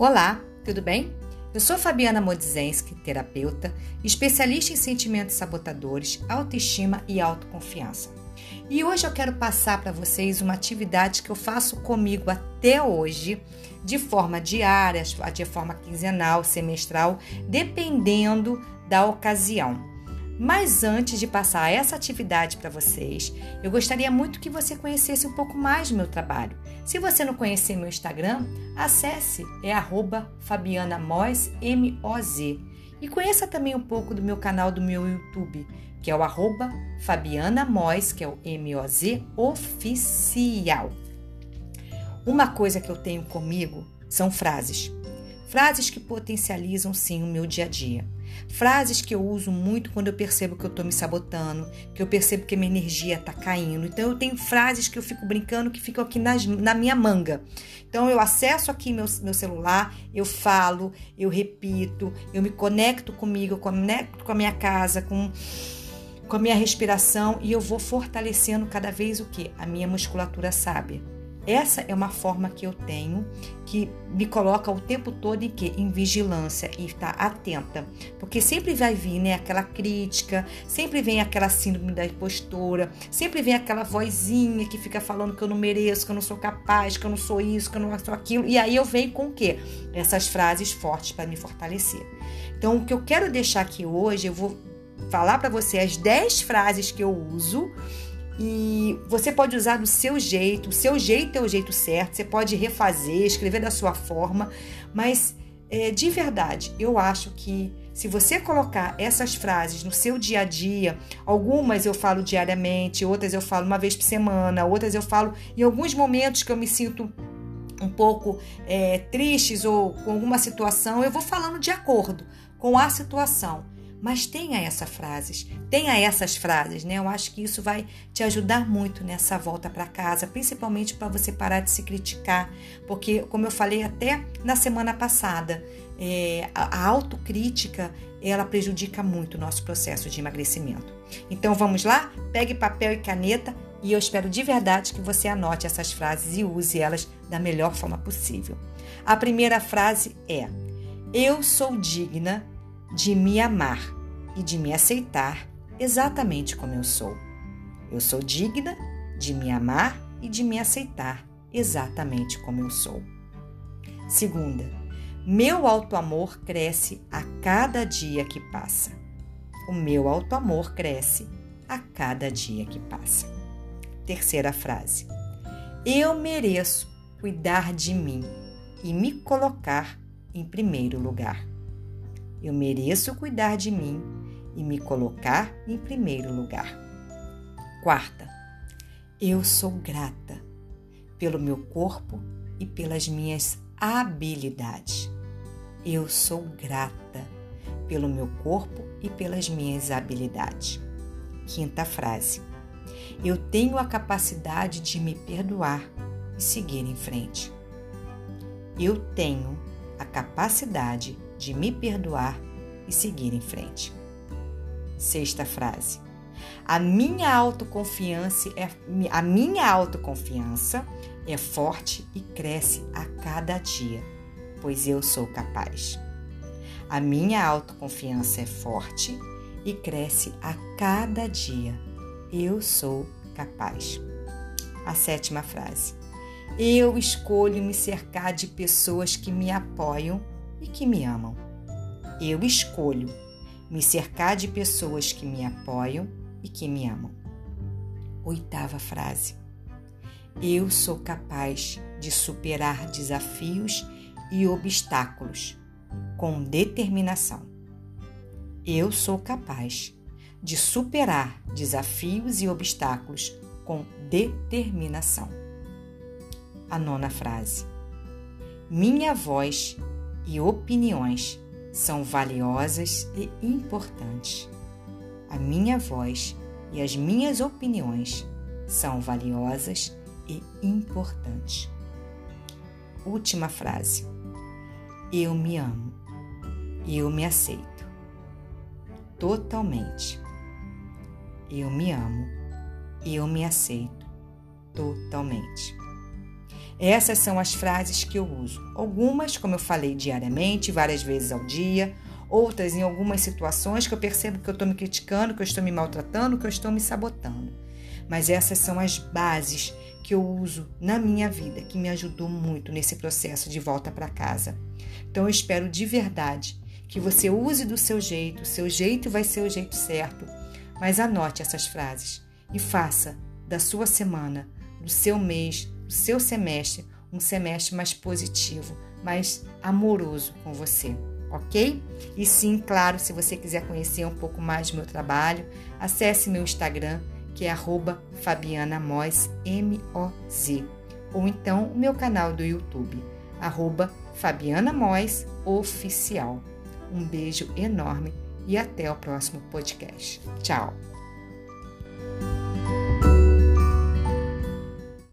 Olá, tudo bem? Eu sou Fabiana Modzenski, terapeuta, especialista em sentimentos sabotadores, autoestima e autoconfiança. E hoje eu quero passar para vocês uma atividade que eu faço comigo até hoje, de forma diária, de forma quinzenal, semestral, dependendo da ocasião. Mas antes de passar essa atividade para vocês, eu gostaria muito que você conhecesse um pouco mais do meu trabalho. Se você não conhecer meu Instagram, acesse, é FabianaMoz, M-O-Z. E conheça também um pouco do meu canal do meu YouTube, que é o arroba Fabiana que é o M-O-Z, oficial. Uma coisa que eu tenho comigo são frases. Frases que potencializam sim o meu dia a dia. Frases que eu uso muito quando eu percebo que eu estou me sabotando, que eu percebo que minha energia está caindo. Então eu tenho frases que eu fico brincando que ficam aqui nas, na minha manga. Então eu acesso aqui meu, meu celular, eu falo, eu repito, eu me conecto comigo, eu conecto com a minha casa, com com a minha respiração e eu vou fortalecendo cada vez o que? A minha musculatura sábia. Essa é uma forma que eu tenho que me coloca o tempo todo em que em vigilância e estar tá atenta, porque sempre vai vir, né, aquela crítica, sempre vem aquela síndrome da impostora, sempre vem aquela vozinha que fica falando que eu não mereço, que eu não sou capaz, que eu não sou isso, que eu não sou aquilo, e aí eu venho com o quê? Essas frases fortes para me fortalecer. Então, o que eu quero deixar aqui hoje, eu vou falar para você as 10 frases que eu uso e você pode usar do seu jeito, o seu jeito é o jeito certo, você pode refazer, escrever da sua forma, mas é, de verdade, eu acho que se você colocar essas frases no seu dia a dia, algumas eu falo diariamente, outras eu falo uma vez por semana, outras eu falo em alguns momentos que eu me sinto um pouco é, tristes ou com alguma situação, eu vou falando de acordo com a situação. Mas tenha essas frases, tenha essas frases, né? Eu acho que isso vai te ajudar muito nessa volta para casa, principalmente para você parar de se criticar, porque, como eu falei até na semana passada, é, a, autocrítica ela prejudica muito o nosso processo de emagrecimento. Então vamos lá? Pegue papel e caneta e eu espero de verdade que você anote essas frases e use elas da melhor forma possível. A primeira frase é: Eu sou digna de me amar e de me aceitar exatamente como eu sou. Eu sou digna de me amar e de me aceitar exatamente como eu sou. Segunda, meu autoamor cresce a cada dia que passa. O meu autoamor cresce a cada dia que passa. Terceira frase. Eu mereço cuidar de mim e me colocar em primeiro lugar. Eu mereço cuidar de mim e me colocar em primeiro lugar. Quarta, eu sou grata pelo meu corpo e pelas minhas habilidades. Eu sou grata pelo meu corpo e pelas minhas habilidades. Quinta frase. Eu tenho a capacidade de me perdoar e seguir em frente. Eu tenho a capacidade de me perdoar e seguir em frente. Sexta frase. A minha autoconfiança é a minha autoconfiança é forte e cresce a cada dia, pois eu sou capaz. A minha autoconfiança é forte e cresce a cada dia. Eu sou capaz. A sétima frase. Eu escolho me cercar de pessoas que me apoiam e que me amam. Eu escolho me cercar de pessoas que me apoiam e que me amam. Oitava frase. Eu sou capaz de superar desafios e obstáculos com determinação. Eu sou capaz de superar desafios e obstáculos com determinação. A nona frase. Minha voz e opiniões são valiosas e importantes. A minha voz e as minhas opiniões são valiosas e importantes. Última frase. Eu me amo. Eu me aceito. Totalmente. Eu me amo. Eu me aceito totalmente. Essas são as frases que eu uso. Algumas, como eu falei, diariamente, várias vezes ao dia. Outras em algumas situações que eu percebo que eu estou me criticando, que eu estou me maltratando, que eu estou me sabotando. Mas essas são as bases que eu uso na minha vida, que me ajudou muito nesse processo de volta para casa. Então eu espero de verdade que você use do seu jeito, o seu jeito vai ser o jeito certo, mas anote essas frases e faça da sua semana, do seu mês, seu semestre, um semestre mais positivo, mais amoroso com você, ok? E sim, claro, se você quiser conhecer um pouco mais do meu trabalho, acesse meu Instagram, que é @fabianamoz M-O-Z, ou então o meu canal do YouTube, arroba Fabiana Oficial. Um beijo enorme e até o próximo podcast. Tchau!